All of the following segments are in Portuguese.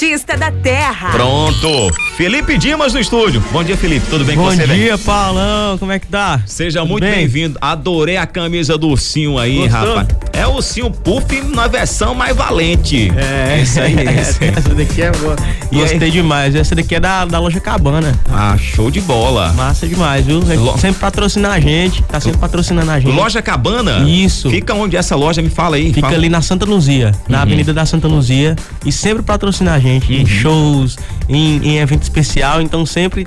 artista da terra. Pronto. Felipe Dimas no estúdio. Bom dia, Felipe. Tudo bem Bom com você, dia, velho? Paulão. Como é que tá? Seja muito Bem? bem-vindo. Adorei a camisa do ursinho aí, Gostou? rapaz. É o ursinho Puff na versão mais valente. É, isso aí. é isso aí. Essa daqui é boa. E Gostei aí? demais. Essa daqui é da, da loja Cabana. Ah, show de bola. Massa demais, viu? Lo- Sempre patrocina a gente. Tá sempre patrocinando a gente. Loja Cabana? Isso. Fica onde essa loja? Me fala aí. Fica Fala. ali na Santa Luzia, na Uhum. Avenida da Santa Luzia. E sempre patrocina a gente em shows, em, em evento especial. Então sempre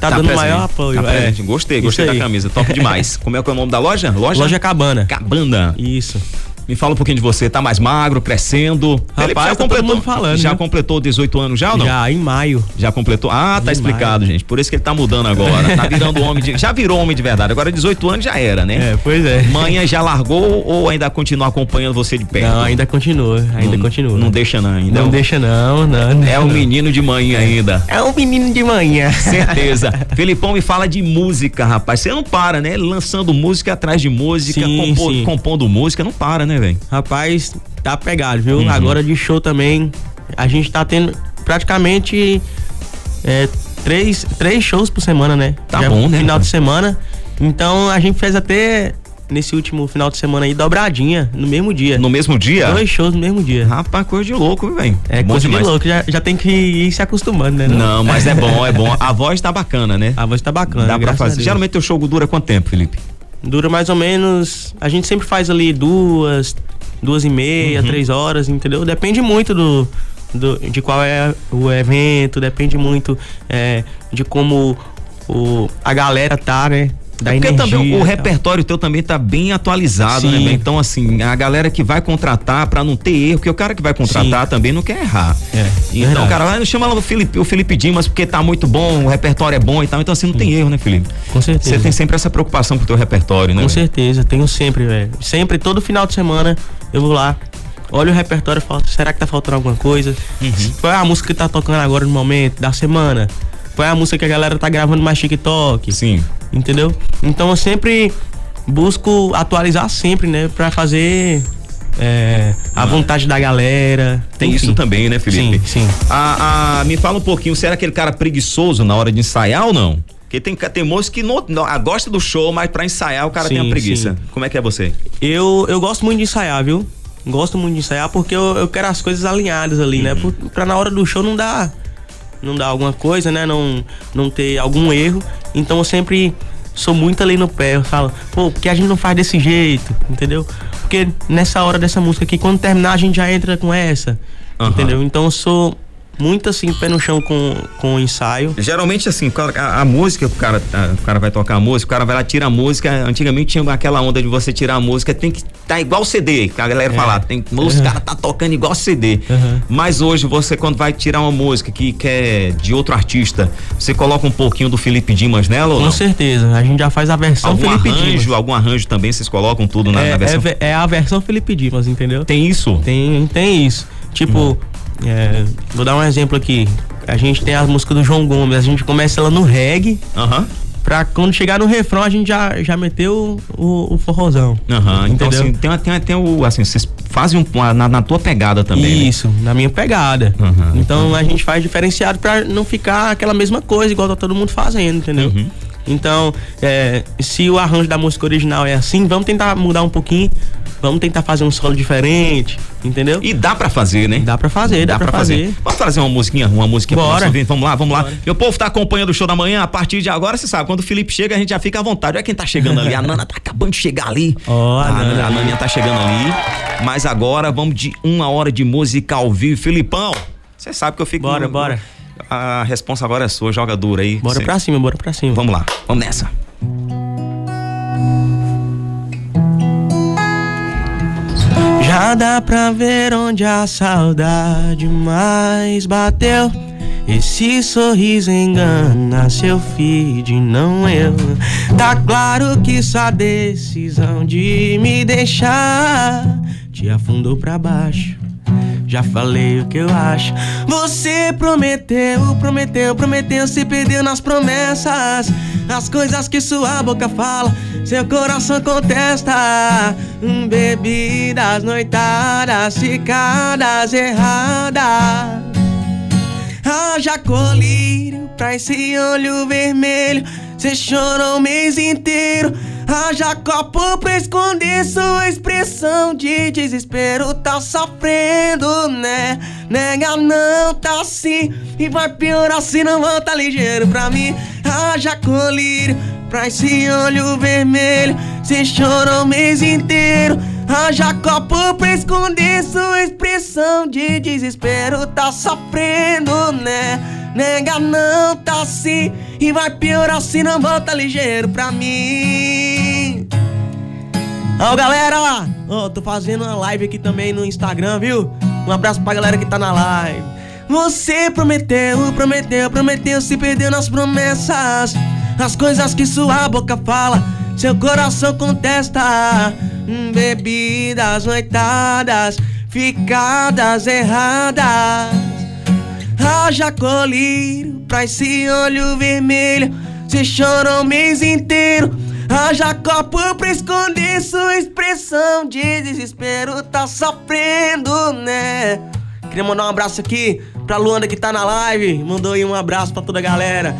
tá, dando presente. maior apoio. Tá é. Gostei, gostei da camisa. Top demais. Como é que é o nome da loja? Loja, Loja Cabana. Cabana. Isso. Me fala um pouquinho de você. Tá mais magro, crescendo. Felipe, tá todo mundo falando, Já né? completou 18 anos já ou não? Já em maio. Já completou? Ah, tá Demais. explicado, gente. Por isso que ele tá mudando agora. Tá virando homem de. Já virou homem de verdade. Agora 18 anos já era, né? É, pois é. Manhã já largou ou ainda continua acompanhando você de perto? Não, ainda continua. Ainda não, continua. Não deixa não ainda. Não deixa não, não. É não. um menino de manhã ainda. É um menino de manhã. Certeza. Felipão me fala de música, rapaz. Você não para, né? Lançando música atrás de música, Sim, compo- sim. compondo música, não para, né, velho? Rapaz, tá pegado, viu? Uhum. Agora de show também, a gente tá tendo praticamente é, três, três shows por semana, né? Tá Já bom, né, Final cara? de semana. Então a gente fez até nesse último final de semana aí dobradinha no mesmo dia. No mesmo dia? Dois shows no mesmo dia. Rapaz, coisa de louco, velho. É Bom coisa demais. de louco, já, já tem que ir se acostumando, né? Não, mas é bom, é bom. A voz tá bacana, né? A voz tá bacana. Dá pra fazer. Geralmente teu show dura quanto tempo, Felipe? Dura mais ou menos. A gente sempre faz ali duas, duas e meia, Uhum. três horas, entendeu? Depende muito do, do- de qual é o evento, depende muito é, de como o, a galera tá, né? Da É porque energia também o tal. repertório teu também tá bem atualizado, né? Sim. bem? Então, assim, a galera que vai contratar pra não ter erro, porque o cara que vai contratar Sim. também não quer errar. É, Então, verdade. cara, vai, chama lá o Felipe, o Felipe Dimas, porque tá muito bom, o repertório é bom e tal. Então, assim, não tem erro, né, Felipe? Com certeza. Você tem sempre essa preocupação com o teu repertório, né? Com velho? certeza, tenho sempre, velho. Sempre, todo final de semana, eu vou lá, olho o repertório e falo, será que tá faltando alguma coisa? Uhum. Qual é a música que tá tocando agora no momento, da semana? Qual é a música que a galera tá gravando mais TikTok? Sim. Entendeu? Então eu sempre busco atualizar sempre, né? Pra fazer é, a vontade da galera. Tem enfim. isso também, né, Felipe? Sim, sim. Ah, ah, me fala um pouquinho, você era aquele cara preguiçoso na hora de ensaiar ou não? Porque tem, tem moço que não, não- ah, gosta do show, mas pra ensaiar o cara tem Sim, a preguiça. sim. Como é que é você? Eu, eu gosto muito de ensaiar, viu? Gosto muito de ensaiar porque eu, eu quero as coisas alinhadas ali, né? Por, pra na hora do show não dar não dar alguma coisa, né? Não, não ter algum erro. Então eu sempre sou muito ali no pé. Eu falo, pô, porque a gente não faz desse jeito, entendeu? Porque nessa hora dessa música aqui, quando terminar, a gente já entra com essa. Aham. Entendeu? Então eu sou muito assim, pé no chão com, com o ensaio. Geralmente, assim, cara- a, a música, o cara, a- o cara vai tocar a música, o cara vai lá, tira a música. Antigamente tinha aquela onda de você tirar a música, tem que tá igual CD, que a galera É. fala, tem, os Uhum. caras tá tocando igual CD. Uhum. Mas hoje, você, quando vai tirar uma música que, que é de outro artista, você coloca um pouquinho do Felipe Dimas nela Com certeza. A gente já faz a versão Algum Felipe arranjo, Dimas. algum arranjo também, vocês colocam tudo na, na É, versão? é é a versão Felipe Dimas, entendeu? Tem isso? Tem, tem isso. Tipo, é, vou dar um exemplo aqui. A gente tem a música do João Gomes, a gente começa ela no reggae, Aham. pra quando chegar no refrão a gente já, já meteu o, o forrozão. Aham. Então, Entendeu? assim, tem, tem, tem o. Assim, vocês fazem um, na, na tua pegada também. né? Isso, na minha pegada. Uhum. Então a gente faz diferenciado pra não ficar aquela mesma coisa, igual tá todo mundo fazendo, entendeu? Uhum. Então, é, se o arranjo da música original é assim, vamos tentar mudar um pouquinho, vamos tentar fazer um solo diferente, entendeu? E dá pra fazer, né? Dá pra fazer, dá, pra fazer. Vamos fazer uma musiquinha, uma musiquinha pro Bora. ouvinte? Vamos lá, vamos lá. Bora. Meu povo tá acompanhando o show da manhã. A partir de agora, você sabe, quando o Felipe chega, a gente já fica à vontade. Olha quem tá chegando ali. A Nana tá acabando de chegar ali. Ó, a a, Nana. a Naninha tá chegando ali. Mas agora vamos de uma hora de música ao vivo. Filipão, você sabe que eu fico. Bora, bora. A responsa agora é sua, joga dura aí. Bora Você- pra cima, bora pra cima. Vamos lá, vamos nessa. Já dá pra ver onde a saudade mais bateu. Esse sorriso engana seu feed, não eu. Tá claro que sua decisão de me deixar te afundou pra baixo. Já falei o que eu acho. Você prometeu, prometeu, prometeu, se perdeu nas promessas. As coisas que sua boca fala, seu coração contesta. Hum, Bebidas, noitadas, ficadas erradas. Haja colírio pra esse olho vermelho. Cê chorou o mês inteiro. Haja copo pra esconder sua expressão de desespero. Tá sofrendo, né? Nega não tá assim. E vai piorar se não volta ligeiro pra mim. Haja colírio pra esse olho vermelho. Cê chorou o mês inteiro. Haja copo pra esconder sua expressão de desespero. Tá sofrendo, né? Nega não tá assim. E vai piorar se não volta ligeiro pra mim. Ó, galera! Ó, tô fazendo uma live aqui também no Instagram, viu? Um abraço pra galera que tá na live. Você prometeu, prometeu, prometeu, se perdeu nas promessas. As coisas que sua boca fala, seu coração contesta. Hum, bebidas, noitadas, ficadas erradas. Haja colírio pra esse olho vermelho. Cê chorou o mês inteiro. Haja copo pra esconder sua expressão de desespero. Tá sofrendo, né? Queria mandar um abraço aqui pra Luanda que tá na live. Mandou aí um abraço pra toda a galera.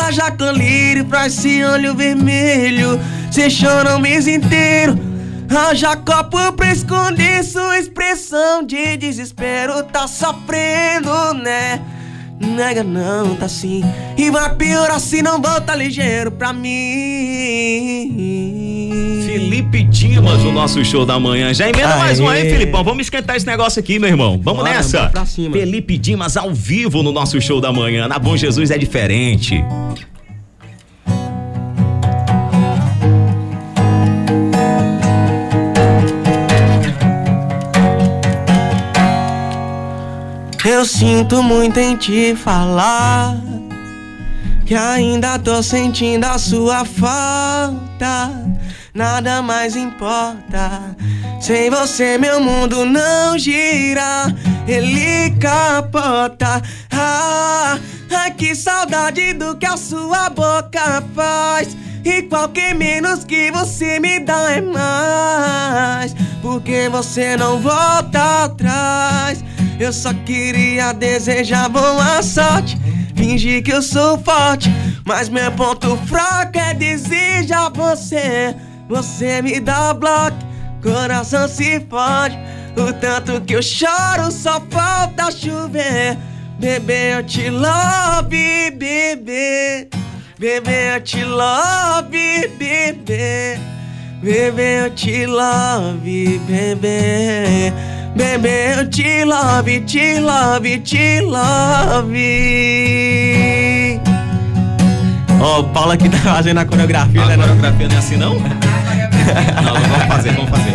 Haja colírio pra esse olho vermelho. Cê chorou o mês inteiro. Haja copo pra esconder sua expressão de desespero. Tá sofrendo, né? Nega não, tá assim. E vai piorar se não volta ligeiro pra mim. Felipe Dimas, o nosso show da manhã. Já emenda mais um aí, Filipão. Vamos esquentar esse negócio aqui, meu irmão. Vamos Bora, nessa. Felipe Dimas ao vivo no nosso show da manhã. Na Bom Jesus é diferente. Eu sinto muito em te falar que ainda tô sentindo a sua falta. Nada mais importa. Sem você, meu mundo não gira. Ele capota. Ah, ai, que saudade do que a sua boca faz. E qualquer menos que você me dá é mais. Porque você não volta atrás. Eu só queria desejar boa sorte. Fingir que eu sou forte. Mas meu ponto fraco é desejar você. Você me dá bloco, coração se fode. O tanto que eu choro, só falta chover. Bebê, eu te love, bebê. Bebê, eu te love, bebê. Bebê, eu te love, bebê. Bebê, eu te love, te love, te love. Ó, o Paulo aqui tá fazendo a coreografia, né? A coreografia não é assim, não? não, vamos fazer, vamos fazer.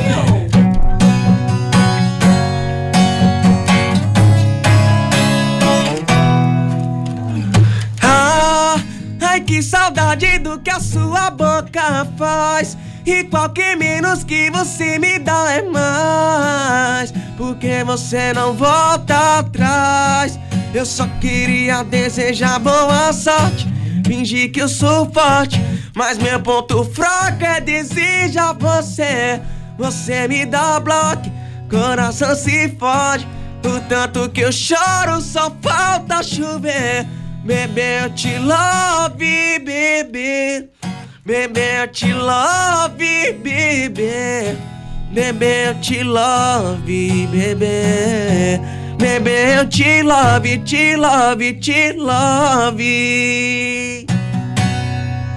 Ah, ai que saudade do que a sua boca faz. E qualquer menos que você me dá é mais. Porque você não volta atrás. Eu só queria desejar boa sorte. Fingir que eu sou forte. Mas meu ponto fraco é desejar você. Você me dá bloco, coração se fode. O tanto que eu choro, só falta chover. Bebê, eu te love, bebê. Te love, bebê. Bebê, eu te love, bebê. Bebê, eu te love, te love, te love.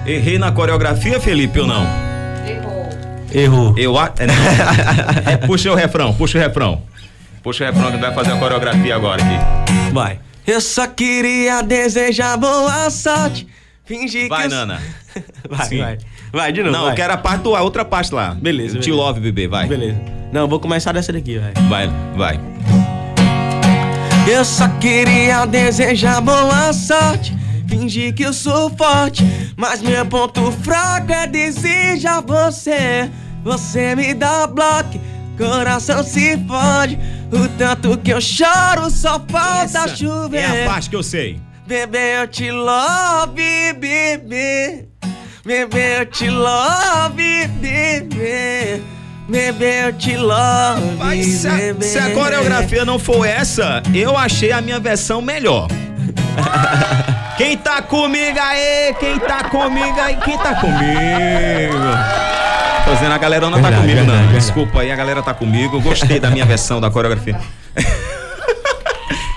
Errei na coreografia, Felipe, ou não? Errou. Eu a... é. É, puxa o refrão, puxa o refrão. Puxa o refrão que vai fazer a coreografia agora aqui. Vai. Eu só queria desejar boa sorte. Fingir Vai, que eu... Nana. Vai, Sim. vai. Vai, de novo. Não, vai. eu quero a parte do, a outra parte lá. Beleza, Te love, bebê, vai. Beleza. Não, vou começar dessa daqui, vai. Vai, vai. Eu só queria desejar boa sorte. Fingir que eu sou forte. Mas meu ponto fraco é desejar você. Você me dá bloco, coração se fode. O tanto que eu choro, só falta Essa chover. É a parte que eu sei. Bebê, eu te love, bebê. Bebê, eu te love, bebê. Bebê, eu te love, Mas se a, bebê. se a coreografia não for essa, eu achei a minha versão melhor. Quem tá comigo aí? Quem tá comigo aí? Quem tá comigo? Tô dizendo, a galera não tá comigo, verdade, não. Verdade. Desculpa aí, a galera tá comigo. Gostei da minha versão da coreografia.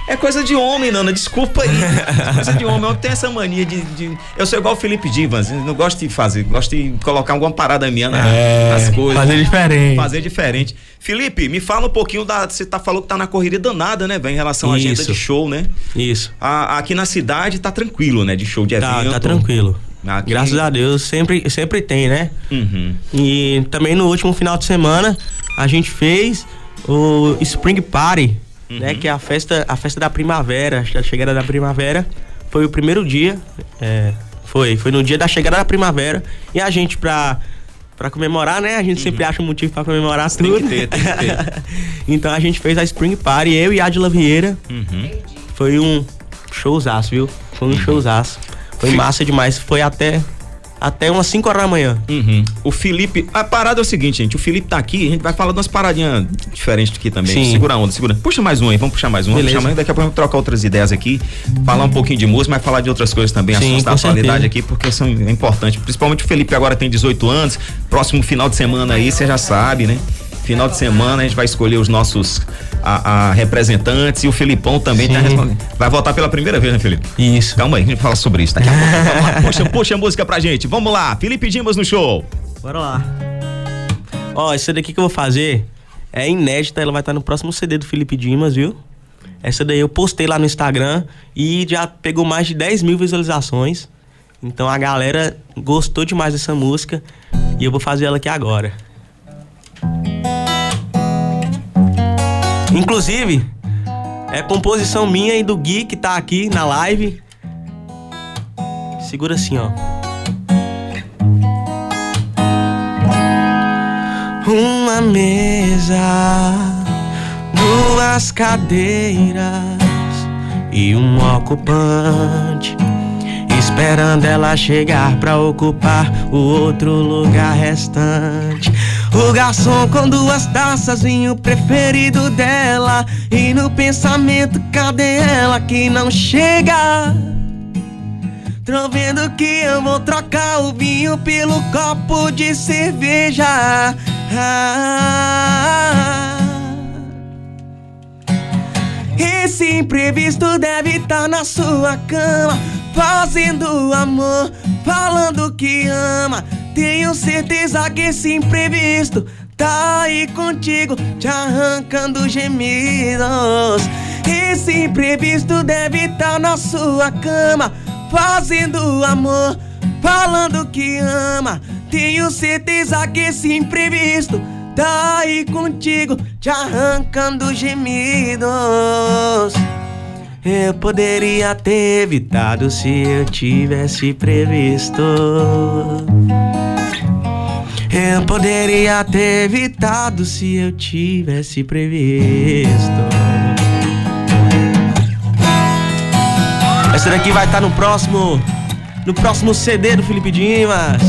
É coisa de homem, Nana. Desculpa aí. É coisa de homem. Eu tenho essa mania de, de, Eu sou igual o Felipe Divas. Não gosto de fazer. Gosto de colocar alguma parada minha na, é, nas coisas. Fazer diferente. Fazer diferente. Felipe, me fala um pouquinho da. Você tá falando que tá na corrida danada, né, velho? Em relação à agenda de show, né? Isso. A, aqui na cidade tá tranquilo, né? De show de tá, evento. Tá tranquilo. Aqui... Graças a Deus, sempre, sempre tem, né? Uhum. E também no último final de semana a gente fez o Spring Party uhum. né? Que é a festa, a festa da primavera, a chegada da primavera. Foi o primeiro dia, é, foi, foi no dia da chegada da primavera. E a gente, pra, pra comemorar, né? A gente uhum. sempre acha um motivo pra comemorar tem tudo. Que ter, tem que ter. então a gente fez a Spring Party, eu e Adila Vieira. Uhum. Foi um showzaço, viu? Foi um uhum. showzaço. Foi massa demais. Foi até até umas 5 horas da manhã. Uhum. O Felipe. A parada é o seguinte, gente. O Felipe tá aqui, a gente vai falar de umas paradinhas diferentes aqui também. Sim. Segura a onda, segura. Puxa mais um aí, vamos puxar mais um. Beleza. Puxar mais, daqui a pouco vamos trocar outras ideias aqui. Falar um pouquinho de música, mas falar de outras coisas também, Sim, assuntos da atualidade aqui, porque são importantes. Principalmente o Felipe agora tem 18 anos. Próximo final de semana aí, você já sabe, né? Final de semana a gente vai escolher os nossos a, a representantes e o Felipão também tá vai votar pela primeira vez, né, Felipe? Isso. Calma aí, a gente fala sobre isso daqui a pouco. puxa, puxa a música pra gente. Vamos lá, Felipe Dimas no show. Bora lá. Ó, essa daqui que eu vou fazer é inédita, ela vai estar no próximo CD do Felipe Dimas, viu? Essa daí eu postei lá no Instagram e já pegou mais de 10 mil visualizações. Então a galera gostou demais dessa música e eu vou fazer ela aqui agora. Inclusive, é composição minha e do Gui que tá aqui na live. Segura assim, ó. Uma mesa, duas cadeiras e um ocupante esperando ela chegar pra ocupar o outro lugar restante. O garçom com duas taças, vinho preferido dela. E no pensamento, cadê ela que não chega? Tô vendo que eu vou trocar o vinho pelo copo de cerveja. Ah, esse imprevisto deve estar tá na sua cama, fazendo amor, falando que ama. Tenho certeza que esse imprevisto tá aí contigo, te arrancando gemidos. Esse imprevisto deve estar tá na sua cama, fazendo amor, falando que ama. Tenho certeza que esse imprevisto tá aí contigo, te arrancando gemidos. Eu poderia ter evitado se eu tivesse previsto. Eu poderia ter evitado se eu tivesse previsto. Essa daqui vai estar no próximo. No próximo CD do Felipe Dimas.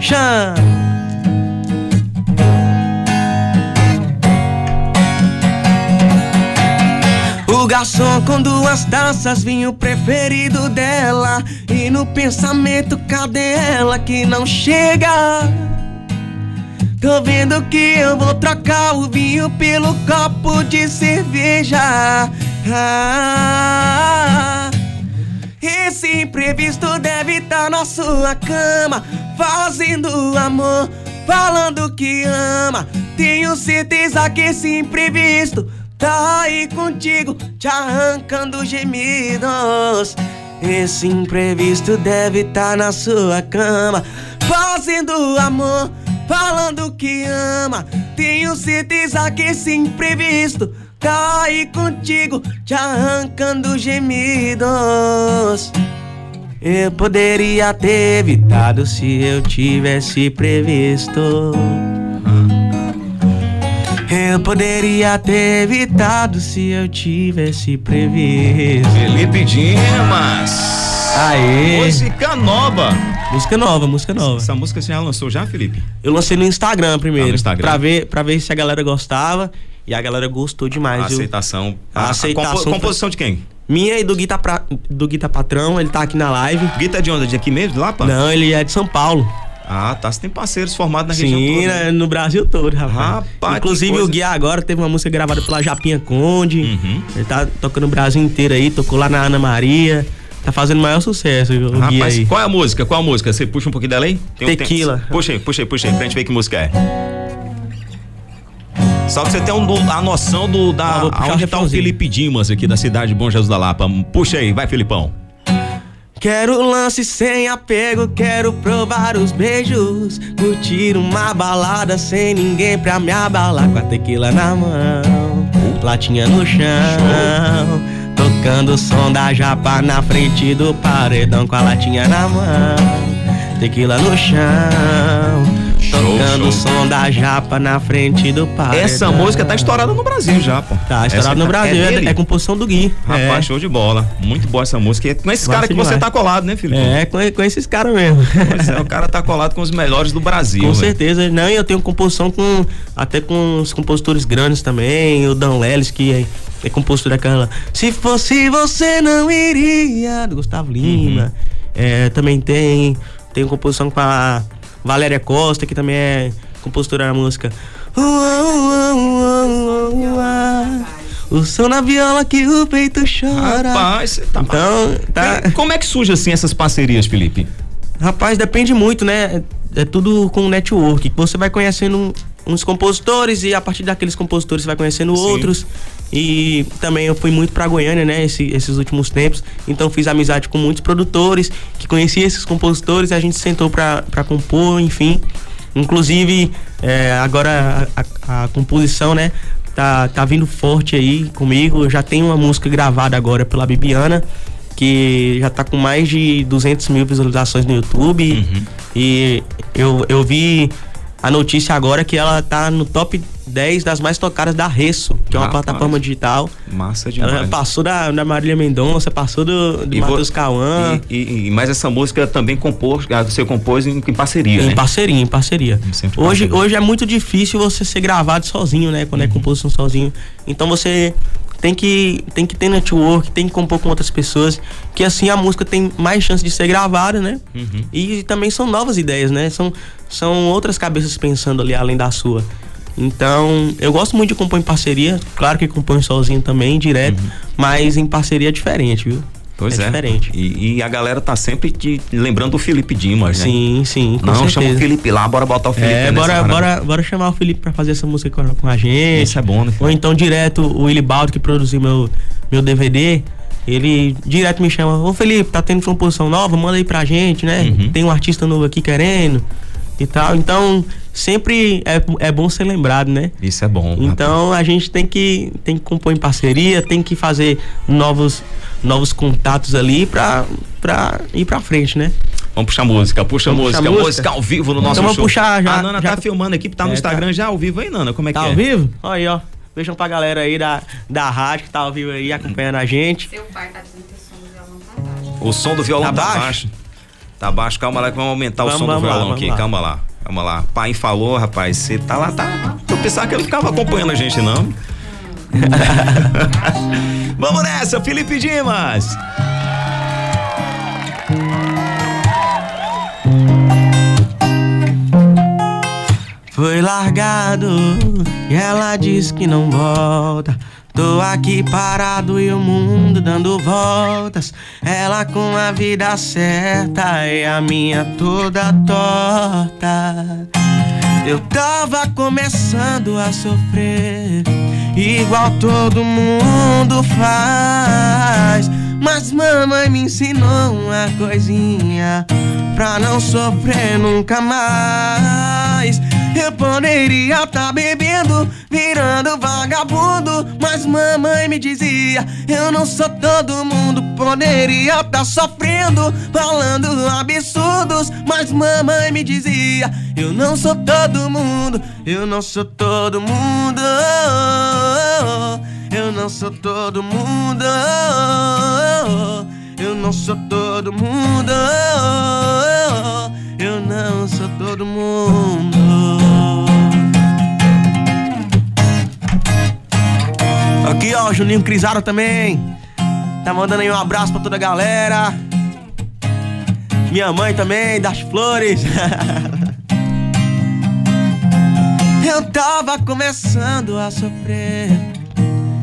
Chan! O garçom com duas taças, vinho preferido dela. E no pensamento, cadê ela que não chega? Tô vendo que eu vou trocar o vinho pelo copo de cerveja. Ah, esse imprevisto deve estar tá na sua cama, fazendo amor, falando que ama. Tenho certeza que esse imprevisto tá aí contigo, te arrancando gemidos. Esse imprevisto deve estar tá na sua cama, fazendo amor, falando que ama. Tenho certeza que esse imprevisto tá aí contigo, te arrancando gemidos. Eu poderia ter evitado se eu tivesse previsto. Eu poderia ter evitado se eu tivesse previsto. Felipe Dimas. Aê. Música nova. Música nova, música nova. Essa música você já lançou já, Felipe? Eu lancei no Instagram primeiro. Ah, no Instagram. Pra ver, pra ver se a galera gostava. E a galera gostou demais. A aceitação. A, a aceitação. Compo, composição de quem? Minha e do Guita, pra, do Guita Patrão, ele tá aqui na live. Guita de onde? De aqui mesmo? De lá, pá? Não, ele é de São Paulo. Ah, tá. Você tem parceiros formados na Sim, região toda. né, né? no Brasil todo, rapaz. Rapaz, Inclusive o Guia agora teve uma música gravada pela Japinha Conde. Uhum. Ele tá tocando o Brasil inteiro aí, tocou lá na Ana Maria. Tá fazendo maior sucesso o Guia Rapaz, aí. qual é a música? Qual a música? Você puxa um pouquinho dela aí? Tem um- Tequila. Puxa aí, puxa aí, puxa aí, pra gente ver que música é. Só que você tem um- a noção do da Ah, onde tá o. Felipe Dimas aqui da cidade de Bom Jesus da Lapa. Puxa aí, vai Filipão. Quero lance sem apego, quero provar os beijos. Curtir uma balada sem ninguém pra me abalar. Com a tequila na mão, latinha no chão. Tocando o som da japa na frente do paredão. Com a latinha na mão, tequila no chão. Tocando o som da japa na frente do paredão. Essa música tá estourada no Brasil já, pô. Tá, Essa estourado no Brasil. É, dele? é composição do Gui. Rapaz, é. show de bola. Muito boa essa música. É com esse Massa cara que você demais. tá colado, né, Filipão? É, com, com esses caras mesmo. Pois é, o cara tá colado com os melhores do Brasil. Com velho. certeza. Não, e eu tenho composição com. Até com os compositores grandes também. O Dan Lelis, que é, é compositor daquela. Se fosse você, não iria. Do Gustavo Lima. É, também tem. Tenho composição com a Valéria Costa, que também é compositora da música. O som na viola que o peito chora. Rapaz, tá Então, tá. Como é que surge assim essas parcerias, Felipe? Rapaz, depende muito, né? É, tudo com network. Você vai conhecendo uns compositores e a partir daqueles compositores você vai conhecendo Sim. outros. E também eu fui muito pra Goiânia, né? esse- esses últimos tempos. Então fiz amizade com muitos produtores que conhecia esses compositores e a gente sentou pra, pra compor, enfim. Inclusive, é, agora a, a- composição, né? Tá, tá vindo forte aí comigo. Eu já tenho uma música gravada agora pela Bibiana que já tá com mais de 200 mil visualizações no YouTube. E eu, eu vi a notícia agora que ela tá no top 10 das mais tocadas da Resso, que é uma Rapaz. plataforma digital. Massa demais. Ela passou da, da Marília Mendonça, passou do, do E Matheus Cauã. E, e- e- mas essa música também compôs, você compôs em, em parceria, Em né? parceria, em parceria. Sempre Hoje, parceria. hoje é muito difícil você ser gravado sozinho, né? Quando é composição sozinho. Então você tem que, tem que ter network, tem que compor com outras pessoas, que assim a música tem mais chance de ser gravada, né? Uhum. E também são novas ideias, né? São, são outras cabeças pensando ali além da sua. Então, eu gosto muito de compor em parceria, claro que compõe sozinho também, direto, mas em parceria é diferente, viu? Uhum. Pois é. diferente. E, e a galera tá sempre te lembrando do Felipe Dimas, né? Sim, sim, Não, chama o certeza. Felipe lá, bora botar o Felipe É, bora, bora, bora chamar o Felipe pra fazer essa música com, com a gente. Isso é bom, né? Ou então direto o Willy Baldo, que produziu meu, meu DVD, ele direto me chama, ô Felipe, tá tendo composição nova, manda aí pra gente, né? Uhum. Tem um artista novo aqui querendo e tal. Então, sempre é, é bom ser lembrado, né? Isso é bom. Então a gente tem que, tem que compor em parceria, tem que fazer novos, novos contatos ali pra, pra ir pra frente, né? Vamos puxar música, puxa Vamos música, puxar música, música? ao vivo no nosso Então vamos show. puxar já- A Nana já- tá filmando aqui, tá no É, Instagram tá. já ao vivo aí, Nana, como é que Tá é? ao vivo? Olha aí, ó. Beijão pra galera aí da, da rádio que tá ao vivo aí acompanhando a gente. Seu pai tá dizendo que o som do violão tá baixo. O som do violão Tá tá, baixo? baixo. Tá baixo, calma lá que vamos aumentar o Vamos, som do lá, violão aqui, lá. calma lá. Calma lá. Pai falou, rapaz, você tá lá, tá. Eu pensava que ele ficava acompanhando a gente, não. Vamos nessa, Felipe Dimas! Foi largado e ela diz que não volta. Tô aqui parado e o mundo dando voltas. Ela com a vida certa e a minha toda torta. Eu tava começando a sofrer, igual todo mundo faz. Mas mamãe me ensinou uma coisinha pra não sofrer nunca mais. Eu poderia tá bebendo, virando vagabundo, mas mamãe me dizia: Eu não sou todo mundo. Poderia tá sofrendo, falando absurdos, mas mamãe me dizia: Eu não sou todo mundo, eu não sou todo mundo. Eu não sou todo mundo. Eu não sou todo mundo. Eu não sou todo mundo. Aqui, ó, Juninho Crisaro também. Tá mandando aí um abraço pra toda a galera. Minha mãe também, das flores. Eu tava começando a sofrer,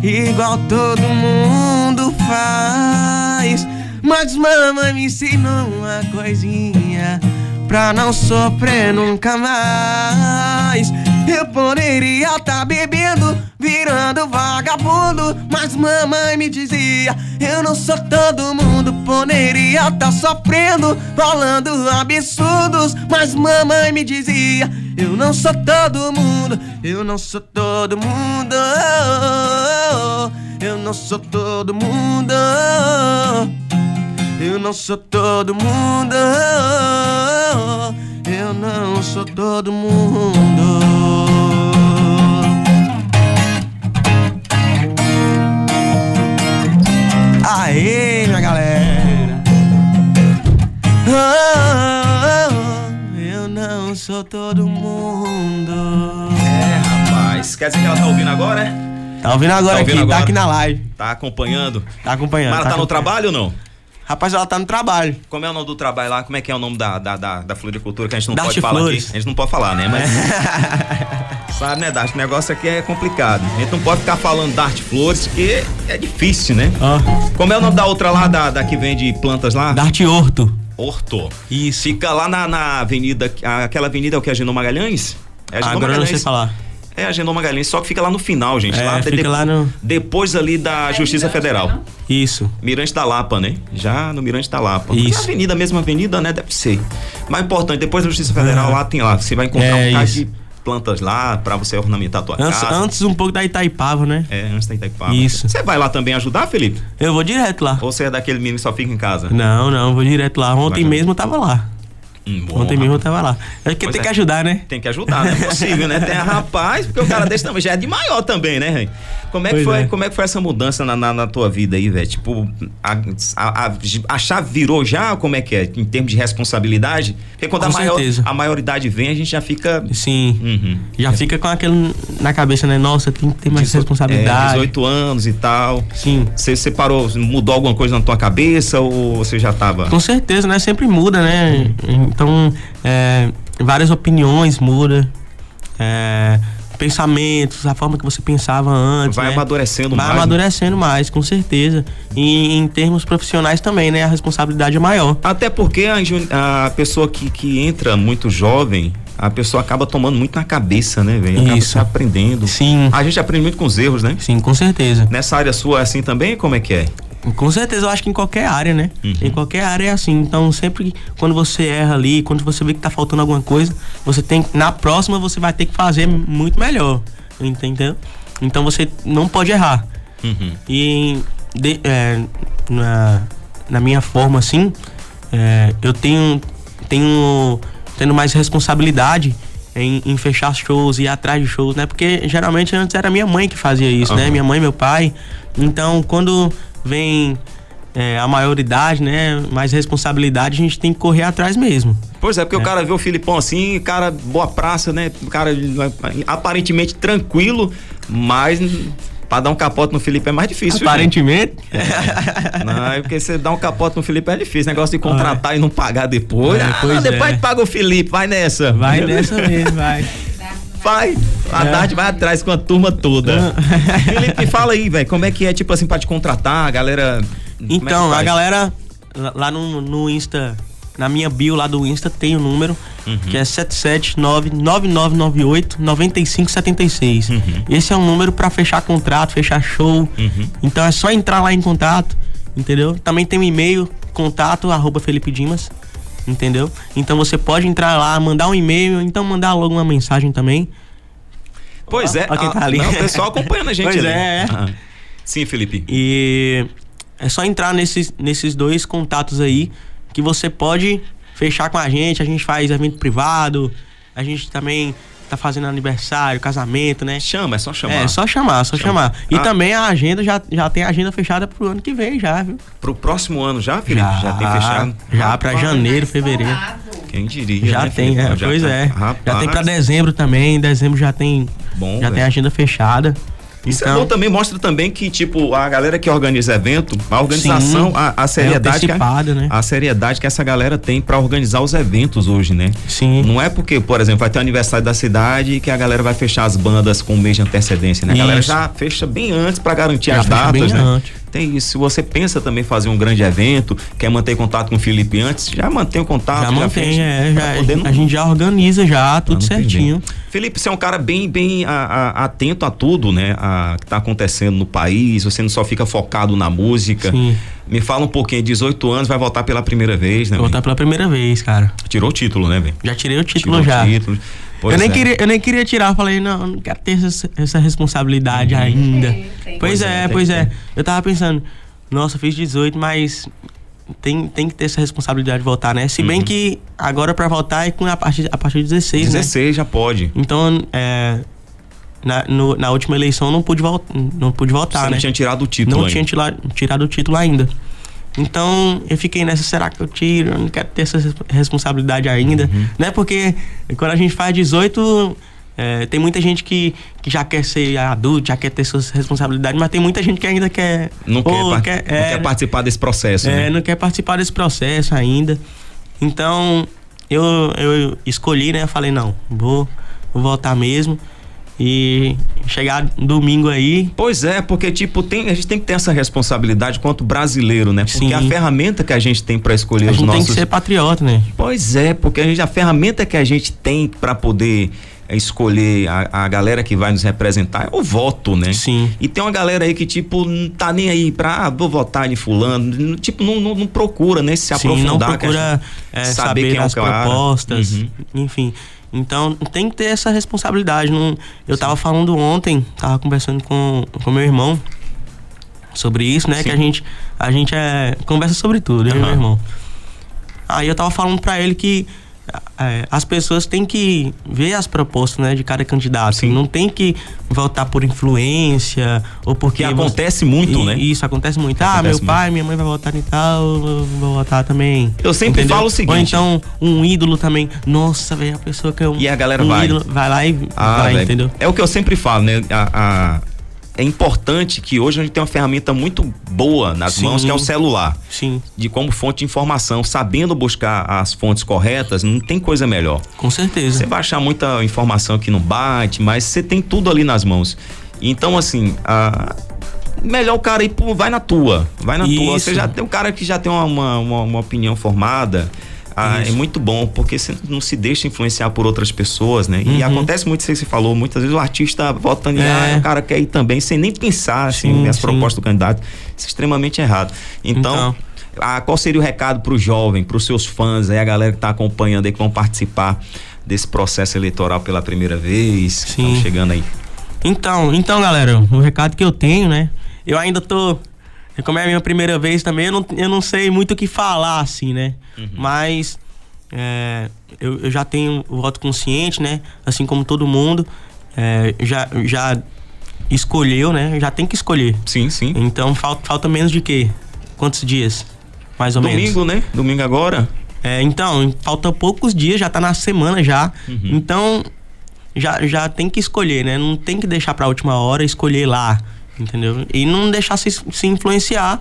igual todo mundo faz. Mas mamãe me ensinou uma coisinha pra não sofrer nunca mais. Eu poderia tá bebendo, virando vagabundo, mas mamãe me dizia: Eu não sou todo mundo. Poderia tá sofrendo, falando absurdos, mas mamãe me dizia: Eu não sou todo mundo, eu não sou todo mundo. Eu não sou todo mundo. Eu não sou todo mundo. Eu não sou todo mundo. Aê, minha galera. Oh, eu não sou todo mundo. É, rapaz. Quer dizer que ela tá ouvindo agora, é? Tá ouvindo agora Tá ouvindo aqui, agora? tá aqui na live. Tá acompanhando. Tá acompanhando. Mas ela tá no acompanhando. trabalho ou não? Rapaz, ela tá no trabalho. Como é o nome do trabalho lá? Como é que é o nome da, da, da, da floricultura que a gente não Dart pode falar Flores. aqui? A gente não pode falar, né? Mas. Sabe, né, Dart? O negócio aqui é complicado. A gente não pode ficar falando Dart Flores, porque é difícil, né? Ó, Como é o nome da outra lá, da, da que vende plantas lá? Dart Horto. Horto. Isso. Fica lá na, na avenida. Aquela avenida é o que? A Genô Magalhães? É a Genô Agora eu não sei Magalhães. falar. É a Genô Magalhães, só que fica lá no final, gente. É, lá fica lá no- Depois ali da Justiça Mirante, Federal. não? Isso. Mirante da Lapa, né? Já no Mirante da Lapa. Isso. É avenida, mesma avenida, né? Deve ser. Mais importante, depois da Justiça Federal, Aham. lá tem lá. Você vai encontrar É, um bocado isso. de plantas lá pra você ornamentar a tua Antes, casa. antes um pouco da Itaipava, né? É, antes da Itaipava. Isso. Você vai lá também ajudar, Felipe? Eu vou direto lá. Ou você é daquele menino que só fica em casa? Não, não, vou direto lá. Ontem Vai, mesmo eu tava lá. Hum, Ontem mesmo eu tava lá. É porque Pois tem é. que ajudar, né? Tem que ajudar, não é possível, né? Tem rapaz, porque o cara desse também já é de maior também, né, Rei? Como é que Pois foi, é. como é que foi essa mudança na, na, na tua vida aí, velho? Tipo, a, a, a, a chave virou já, como é que é? Em termos de responsabilidade? Porque quando a, Com maior, certeza. a maioridade vem, a gente já fica. Sim. Uhum. Já fica com aquele na cabeça, né? Nossa, tem que ter mais Dezo- responsabilidade. É, 18 anos e tal. Sim. Você separou, mudou alguma coisa na tua cabeça ou você já tava? Com certeza, né? Sempre muda, né? Então, é, várias opiniões mudam. É, pensamentos, a forma que você pensava antes. Vai né? amadurecendo Vai mais. né? amadurecendo mais, com certeza. E em termos profissionais também, né? A responsabilidade é maior. Até porque a, a pessoa que, que entra muito jovem, a pessoa acaba tomando muito na cabeça, né, velho? Acaba Isso. se aprendendo. Sim, A gente aprende muito com os erros, né? sim, com certeza. Nessa área sua é assim também? Como é que é? Com certeza, eu acho que em qualquer área, né? Uhum. Em qualquer área é assim. Então, sempre quando você erra ali, quando você vê que tá faltando alguma coisa, você tem na próxima você vai ter que fazer muito melhor. Entendeu? Então você não pode errar. Uhum. E de- é, na, na minha forma, assim, é, eu tenho, tenho tendo mais responsabilidade em, em fechar shows e ir atrás de shows, né? Porque geralmente antes era minha mãe que fazia isso, né? Aham. Minha mãe meu pai. Então, quando vem é, a maioridade, né? Mais responsabilidade, a gente tem que correr atrás mesmo. Pois é, porque o cara vê o Filipão assim, cara, boa praça, né? O cara aparentemente tranquilo, mas pra dar um capote no Felipe é mais difícil. Aparentemente. Não, é porque você dá um capote no Felipe é difícil. Negócio de contratar e não pagar depois. É, ah, pois depois é. paga o Felipe, vai nessa. Vai nessa mesmo, vai. Vai. A É. Dart vai atrás com a turma toda. Felipe, fala aí, velho, como é que é, tipo assim, pra te contratar, a galera. é Então, a faz? galera lá- no, no Insta, na minha bio lá do Insta, tem o número, Uhum. que é 779-9998-9576. Uhum. Esse é um número pra fechar contrato, fechar show. Uhum. Então é só entrar lá em contato, entendeu? Também tem um e-mail, contato, arroba Felipe Dimas, entendeu? Então você pode entrar lá, mandar um e-mail, então mandar logo uma mensagem também. Pois é, Ó quem ah, tá ali. não, o pessoal acompanhando a gente Pois ali. é. Ah. Sim, Felipe. E é só entrar nesses, nesses dois contatos aí que você pode fechar com a gente. A gente faz evento privado, a gente também tá fazendo aniversário, casamento, né? Chama, é só chamar. É, só chamar, só Chama. chamar. E Ah. também a agenda já, já tem agenda fechada pro ano que vem já, viu? Pro próximo ano já, Felipe? Já, tem fechado? Já pra Rapaz, janeiro, fevereiro. Quem diria, Já né, tem, é, Já pois tá- é. Rapaz, Já tem pra dezembro também. Em dezembro já tem, Bom, já tem velho. a agenda fechada. Isso é Então- bom também, mostra também que, tipo, a galera que organiza evento, a organização, Sim. a, a seriedade. que a, antecipada, né? a seriedade que essa galera tem pra organizar os eventos hoje, né? Sim. Não é porque, por exemplo, vai ter o aniversário da cidade que a galera vai fechar as bandas com um mês de antecedência, né? A galera já fecha bem antes pra garantir Já as datas, bem né? antes. Tem isso. Se você pensa também fazer um grande evento, quer manter contato com o Felipe antes, já mantém o contato. já mantém, fecha, é, já, poder não- a gente já organiza já, tudo certinho. Felipe, você é um cara bem, bem a- a- atento a tudo, né? A, que tá acontecendo no país. Você não só fica focado na música. Sim. Me fala um pouquinho, 18 anos, vai voltar pela primeira vez, né? Vou voltar pela primeira vez, cara. Tirou o título, né, velho? Já tirei o título Tirou já. o título. Pois eu, nem é. queria, eu nem queria tirar, falei, não, eu não quero ter essa, essa responsabilidade ainda. Tem, tem. Pois Pois é, é, tem pois é. Eu tava pensando, nossa, fiz 18, mas tem, tem que ter essa responsabilidade de voltar, né? Se bem Uhum. que agora pra voltar é com a partir, a partir de 16, né? 16 já pode. Então, é, na, no- na última eleição não pude, vol não pude votar, Você né? não tinha tirado o título não ainda. tinha tila- tirado o título ainda. Então eu fiquei nessa, será que eu tiro? Eu não quero ter essa res- responsabilidade ainda. Uhum. Né? Porque quando a gente faz 18, é, tem muita gente que, que já quer ser adulto, já quer ter suas responsabilidades, mas tem muita gente que ainda quer. Não, quer, quer- não é, quer participar desse processo, é, né? não quer participar desse processo ainda. Então, eu, eu escolhi, né? Eu falei, não, vou, vou voltar mesmo. E chegar domingo aí. Pois é, porque tipo, tem, a gente tem que ter essa responsabilidade quanto brasileiro, né? Porque Sim. a ferramenta que a gente tem pra escolher A os gente tem nossos que ser patriota, né? Pois é, porque a, gente, a ferramenta que a gente tem pra poder escolher a, a galera que vai nos representar é o voto, né? Sim. E tem uma galera aí que, tipo, não tá nem aí pra, ah, vou votar em fulano. Tipo, não, não, não procura, né? Se Sim, não aprofundar. a procura é, saber, é o as cara. propostas, Uhum. enfim. Então tem que ter essa responsabilidade. Não, eu tava falando ontem, tava conversando com com meu irmão sobre isso, né? Sim. Que a gente a gente é, conversa sobre tudo, eu e meu irmão. Aí eu tava falando pra ele que é, as pessoas têm que ver as propostas, né, de cada candidato. Sim. Não tem que votar por influência ou porque você- acontece muito, E- né? Isso acontece muito. ah, Acontece meu pai, minha mãe vai votar em tal, eu vou votar também. Eu sempre falo o seguinte- Ou então um ídolo também. Nossa, velho, a pessoa que é um, E a galera um vai. ídolo vai lá e Ah, vai, velho, entendeu? É o que eu sempre falo, né? A, a- é importante que hoje a gente tem uma ferramenta muito boa nas Sim. mãos, que é o celular. Sim, De como fonte de informação, sabendo buscar as fontes corretas, não tem coisa melhor. com certeza. Você vai achar muita informação que não bate, mas você tem tudo ali nas mãos. Então, assim, a- melhor o cara ir, pô, vai na tua. Vai na tua. Isso. Você já tem um cara que já tem uma, uma- uma opinião formada. Ah, é muito bom, porque você não se deixa influenciar por outras pessoas, né? E Uhum. acontece muito isso que você falou, muitas vezes o artista vota em É. ah, o cara quer ir também, sem nem pensar assim, Sim, nas sim. propostas do candidato. Isso é extremamente errado. Então, Então. ah, qual seria o recado pro jovem, pros seus fãs, aí a galera que tá acompanhando aí, que vão participar desse processo eleitoral pela primeira vez? Sim. Estão chegando aí. Então, então, galera, o recado que eu tenho, né? Eu ainda tô. Como é a minha primeira vez também, eu não, eu não sei muito o que falar, assim, né? Uhum. Mas é, eu, eu já tenho o voto consciente, né? Assim como todo mundo. É, já, já escolheu, né? Já tem que escolher. Sim, sim. Então falta, falta menos de quê? Quantos dias? Mais ou menos. Domingo, né? Domingo agora. É, então, falta poucos dias, já tá na semana já. Uhum. Então, já, já tem que escolher, né? Não tem que deixar pra última hora escolher lá, entendeu? E não deixar se, se influenciar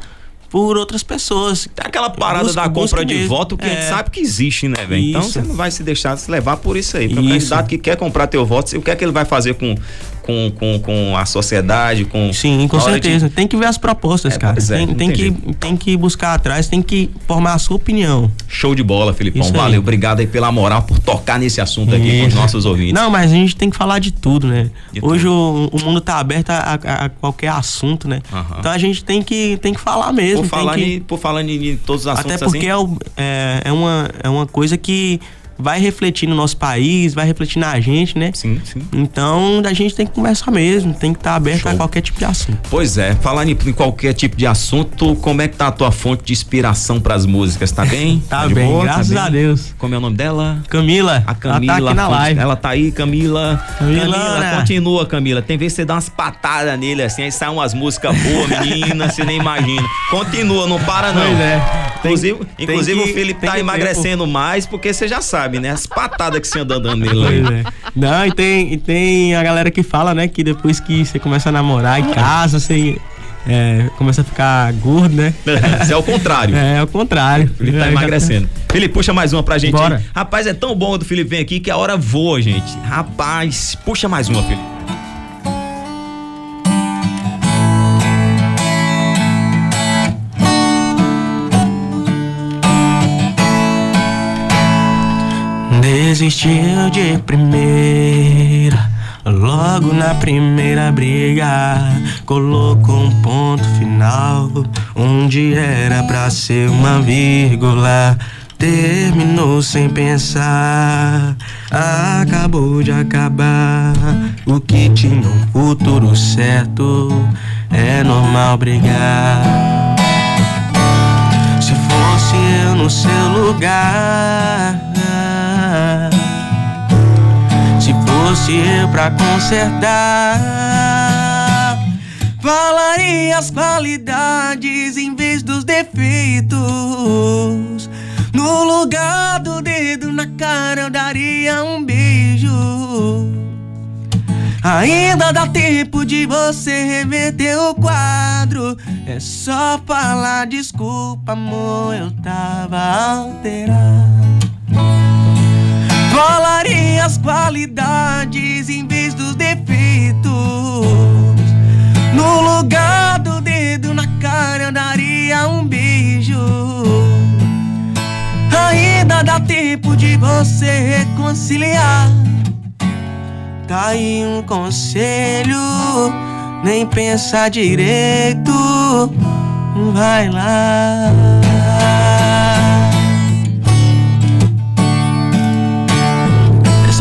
por outras pessoas. Tem aquela parada Busca- da compra de mesmo. voto que a gente É. sabe que existe, né, velho? Então você não vai se deixar se levar por isso aí. Porque o candidato que quer comprar teu voto, o que é que ele vai fazer com, com, com, com a sociedade, com. Sim, com hora de- certeza. Tem que ver as propostas, É, cara. é, tem, tem, que, tem que buscar atrás, tem que formar a sua opinião. Show de bola, aí. Valeu, obrigado aí pela moral por tocar nesse assunto aqui com os nossos ouvintes. Não, mas a gente tem que falar de tudo, né? De Hoje o, o mundo tá aberto a, a- a qualquer assunto, né? Aham. Então a gente tem que, tem que falar mesmo. por, falar que... em, por falar em, em todos os assuntos Até porque assim. é, o- é, é, uma, é uma coisa que vai refletir no nosso país, vai refletir na gente, né? Sim, sim. Então a gente tem que conversar mesmo, tem que estar aberto Show. a qualquer tipo de assunto. Pois é, falar em, em qualquer tipo de assunto, como é que tá a tua fonte de inspiração pras músicas? Tá bem? Tá de bem, boa? Tá graças bem? a Deus. Como é o nome dela? Camila, A Camila. ela tá aqui na live. Ela tá aí, Camila. Camilana. Camila, continua, Camila. Tem vezes que você dá umas patadas nele assim, aí sai umas músicas boas, menina, você nem imagina. Continua, não para não. Pois é. Inclusive, tem inclusive que- o Felipe tem tá emagrecendo mais porque você já sabe, né? As patadas que você anda dando nele aí. Pois é. Não, e tem, e tem a galera que fala, né, que depois que você começa a namorar em casa, você é, começa a ficar gordo, né? Isso é o contrário. É, é o contrário. Felipe tá Já- emagrecendo. Felipe, puxa mais uma pra gente. Bora. Rapaz, é tão bom do Felipe vem aqui que a hora voa, gente. Rapaz, puxa mais uma, Felipe. Desistiu de primeira, logo na primeira briga. Colocou um ponto final, onde era pra ser uma vírgula. Terminou sem pensar, acabou de acabar. O que tinha um futuro certo, é normal brigar. Se fosse eu no seu lugar, fosse eu pra consertar, falaria as qualidades em vez dos defeitos. No lugar do dedo na cara, eu daria um beijo. Ainda dá tempo de você reverter o quadro. É só falar desculpa, amor, eu tava alterado. Falaria as qualidades em vez dos defeitos. No lugar do dedo na cara, eu daria um beijo. Ainda dá tempo de você reconciliar. Tá aí um conselho, nem pensa direito, vai lá.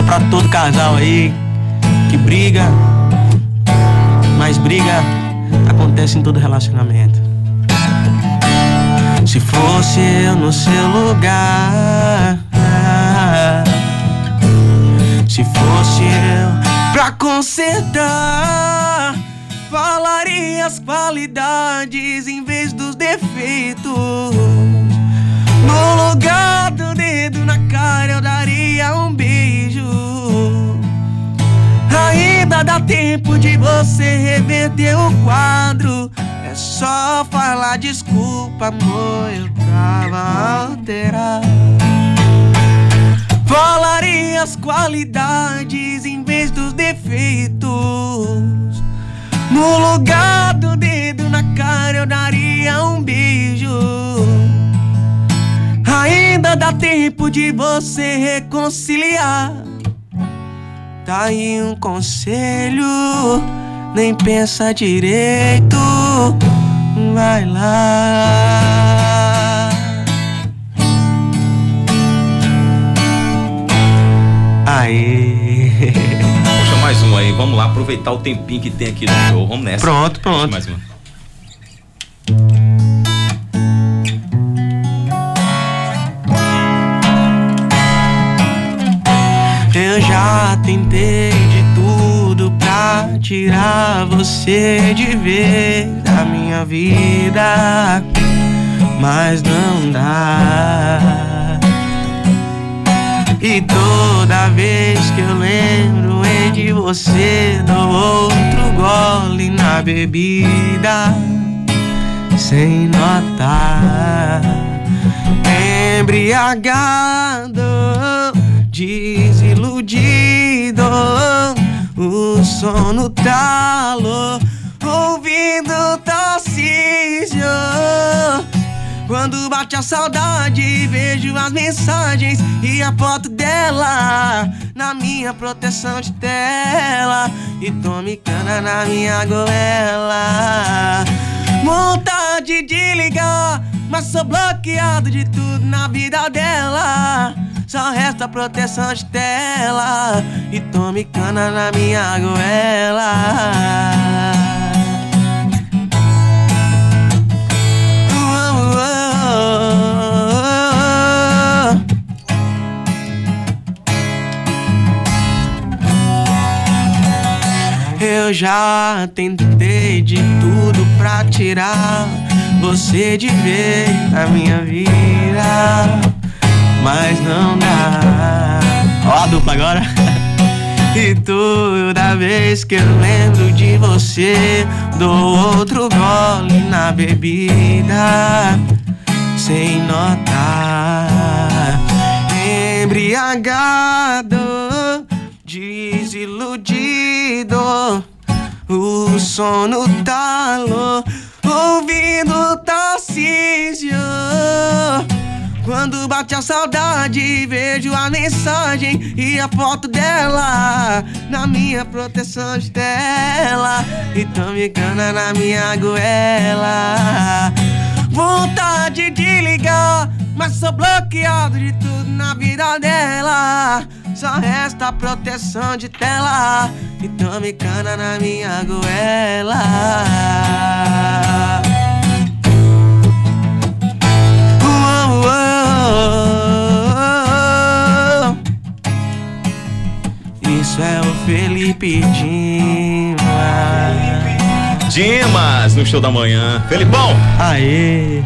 Pra todo casal aí que briga, mas briga acontece em todo relacionamento. Se fosse eu no seu lugar. Se fosse eu pra consertar, falaria as qualidades em vez dos defeitos. No lugar do dedo na cara, eu daria um beijo. Ainda dá tempo de você reverter o quadro. É só falar desculpa, amor, eu tava alterado. Falaria as qualidades em vez dos defeitos. No lugar do dedo na cara, eu daria um beijo. Ainda dá tempo de você reconciliar. Tá aí um conselho, nem pensa direito. Vai lá. Aê. Puxa mais uma aí. Vamos lá aproveitar o tempinho que tem aqui no show. Vamos nessa. Pronto, Puxa pronto. mais uma. Eu já tentei de tudo pra tirar você de vez da minha vida, mas não dá. E toda vez que eu lembro em de você, dou outro gole na bebida, sem notar embriagado, desiludido, o sono talo, ouvindo Tarcísio. Quando bate a saudade, vejo as mensagens e a foto dela na minha proteção de tela e tome cana na minha goela. Vontade de ligar, mas sou bloqueado de tudo na vida dela. Só resta proteção de tela e tome cana na minha goela. Eu já tentei de tudo pra tirar você de vez na minha vida. Mas não dá. Ó a dupla agora. E toda vez que eu lembro de você, dou outro gole na bebida, sem notar. Embriagado, sono talou, ouvindo Tarcísio. Quando bate a saudade, vejo a mensagem e a foto dela na minha proteção de tela. E me cana na minha goela. Vontade de ligar, mas sou bloqueado de tudo na vida dela. Só resta proteção de tela. E tô me cana na minha goela. Uou, uou. Isso é o Felipe Dimas. Dimas no show da manhã. Felipão, Aê!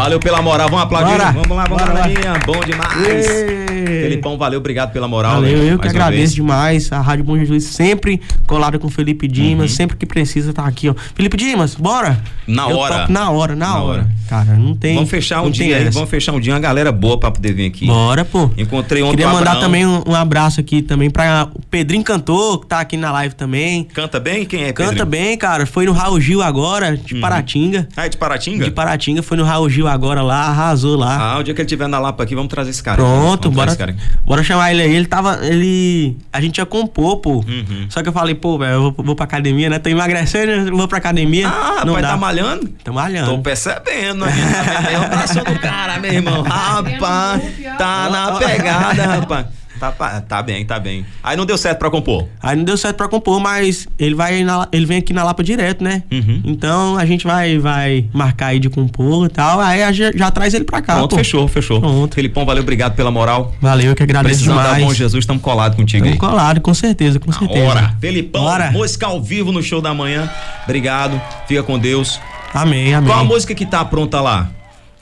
Valeu pela moral. Vamos aplaudir. Bora. Vamos lá, vamos Bora lá. Bom demais. Ê. Felipão, valeu, obrigado pela moral. Valeu, eu que agradeço vez. demais. A Rádio Bom Jesus sempre colada com o Felipe Dimas, Uhum. sempre que precisa tá aqui, ó. Felipe Dimas, bora! Na Eu hora. topo na hora, na, Na hora. hora. Cara, não tem. Vamos fechar um dia aí, essa. vamos fechar um dia, uma galera boa pra poder vir aqui. Bora, pô. Encontrei ontem Queria mandar Abraão. também um, um abraço aqui também pra o Pedrinho Cantor, que tá aqui na live também. Canta bem? Quem é, Canta Pedrinho? bem, cara. Foi no Raul Gil agora, de Paratinga. Ah, é de Paratinga? De Paratinga, foi no Raul Gil agora lá, arrasou lá. Ah, o dia que ele tiver na Lapa aqui, vamos trazer esse cara. Pronto, Vamos bora, cara bora chamar ele aí. Ele tava. Ele. A gente ia compor, pô. Uhum. Só que eu falei, pô, velho, eu vou, vou pra academia, né? Tô emagrecendo, vou pra academia. Ah, não rapaz, dá. tá malhando? Tô malhando. Tô percebendo, tá aí o braço do cara, meu irmão. Rapaz, tá na pegada, rapaz. Tá, tá bem, tá bem. Aí não deu certo pra compor. Aí não deu certo pra compor, mas ele vai na- ele vem aqui na Lapa direto, né? Uhum. Então a gente vai, vai marcar aí de compor e tal. Aí a gente já traz ele pra cá. Pronto, pô. fechou, fechou. Pronto. Felipão, valeu, obrigado pela moral. Valeu, eu que agradeço Precisando da demais. Bom Jesus, estamos colados contigo aí. Tamo colado, com certeza, com certeza. Hora. Felipão, Bora. música ao vivo no show da manhã. Obrigado. Fica com Deus. Amém, amém. Qual a música que tá pronta lá?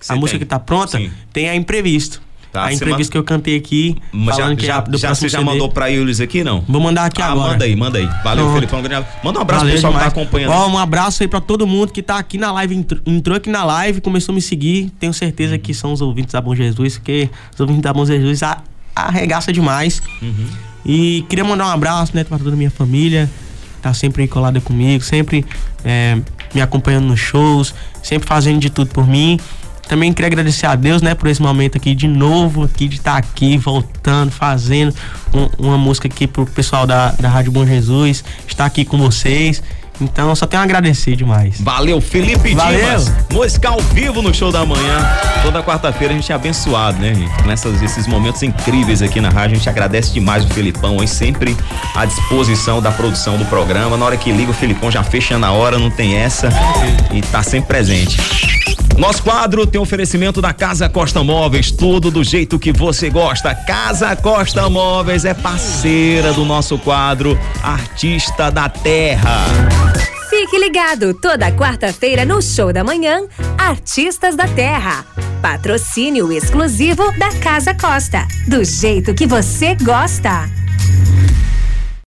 A música tem? que tá pronta Sim. tem a Imprevisto. Tá, a Imprevisto manda- que eu cantei aqui, Mas já, falando que já, do já, próximo você já CD. mandou pra eles aqui, não? Vou mandar aqui ah, agora. manda aí, manda aí. Valeu, Pronto. Felipão. Manda um abraço Valeu pro pessoal que demais. tá acompanhando. Ó, um abraço aí pra todo mundo que tá aqui na live, entrou, aqui na live, começou a me seguir. Tenho certeza que são os ouvintes da Bom Jesus, porque os ouvintes da Bom Jesus arregaça demais. Uhum. E queria mandar um abraço, né, pra toda a minha família, que tá sempre aí colada comigo, sempre é, me acompanhando nos shows, sempre fazendo de tudo por mim. Também queria agradecer a Deus, né, por esse momento aqui de novo, aqui de estar aqui, voltando, fazendo um- uma música aqui pro pessoal da, da Rádio Bom Jesus, estar aqui com vocês. Então, só tenho a agradecer demais. Valeu, Felipe Valeu. Dimas. Música ao vivo no show da manhã. Toda quarta-feira a gente é abençoado, né, gente? Com essas- esses momentos incríveis aqui na rádio. A gente agradece demais o Felipão, aí sempre à disposição da produção do programa. Na hora que liga, o Felipão já fecha na hora, não tem essa. E tá sempre presente. Nosso quadro tem oferecimento da Casa Costa Móveis, tudo do jeito que você gosta. Casa Costa Móveis é parceira do nosso quadro Artista da Terra. Fique ligado toda quarta-feira no Show da Manhã, Artistas da Terra. Patrocínio exclusivo da Casa Costa. Do jeito que você gosta.